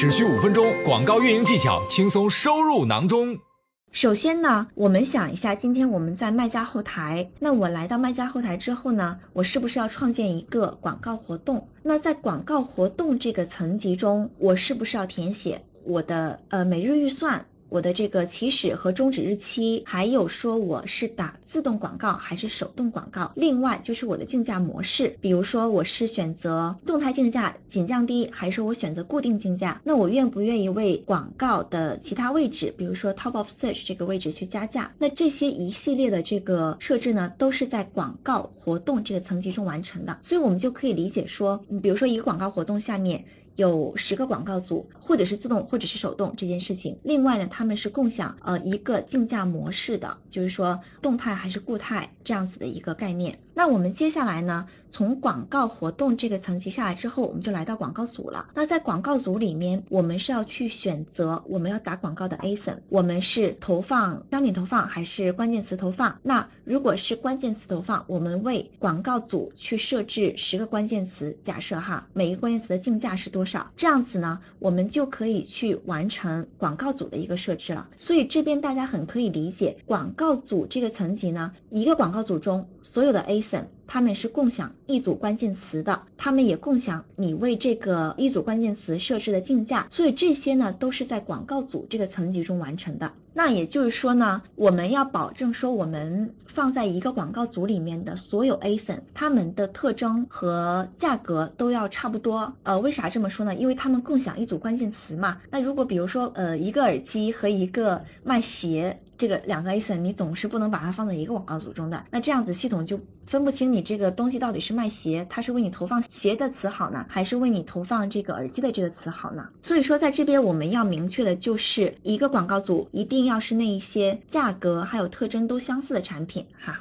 只需五分钟，广告运营技巧轻松收入囊中。首先呢，我们想一下，今天我们在卖家后台，那我来到卖家后台之后呢，我是不是要创建一个广告活动？那在广告活动这个层级中，我是不是要填写我的呃每日预算？我的这个起始和终止日期，还有说我是打自动广告还是手动广告，另外就是我的竞价模式，比如说我是选择动态竞价仅降低，还是我选择固定竞价？那我愿不愿意为广告的其他位置，比如说 top of search 这个位置去加价？那这些一系列的这个设置呢，都是在广告活动这个层级中完成的，所以我们就可以理解说，你比如说一个广告活动下面。有十个广告组，或者是自动，或者是手动这件事情。另外呢，他们是共享呃一个竞价模式的，就是说动态还是固态这样子的一个概念。那我们接下来呢，从广告活动这个层级下来之后，我们就来到广告组了。那在广告组里面，我们是要去选择我们要打广告的 ASIN，我们是投放商品投放还是关键词投放？那如果是关键词投放，我们为广告组去设置十个关键词，假设哈，每一个关键词的竞价是多少这样子呢，我们就可以去完成广告组的一个设置了。所以这边大家很可以理解，广告组这个层级呢，一个广告组中所有的 ASIN。他们是共享一组关键词的，他们也共享你为这个一组关键词设置的竞价，所以这些呢都是在广告组这个层级中完成的。那也就是说呢，我们要保证说我们放在一个广告组里面的所有 ASIN，它们的特征和价格都要差不多。呃，为啥这么说呢？因为他们共享一组关键词嘛。那如果比如说呃一个耳机和一个卖鞋。这个两个 ASIN 你总是不能把它放在一个广告组中的，那这样子系统就分不清你这个东西到底是卖鞋，它是为你投放鞋的词好呢，还是为你投放这个耳机的这个词好呢？所以说在这边我们要明确的就是一个广告组一定要是那一些价格还有特征都相似的产品哈。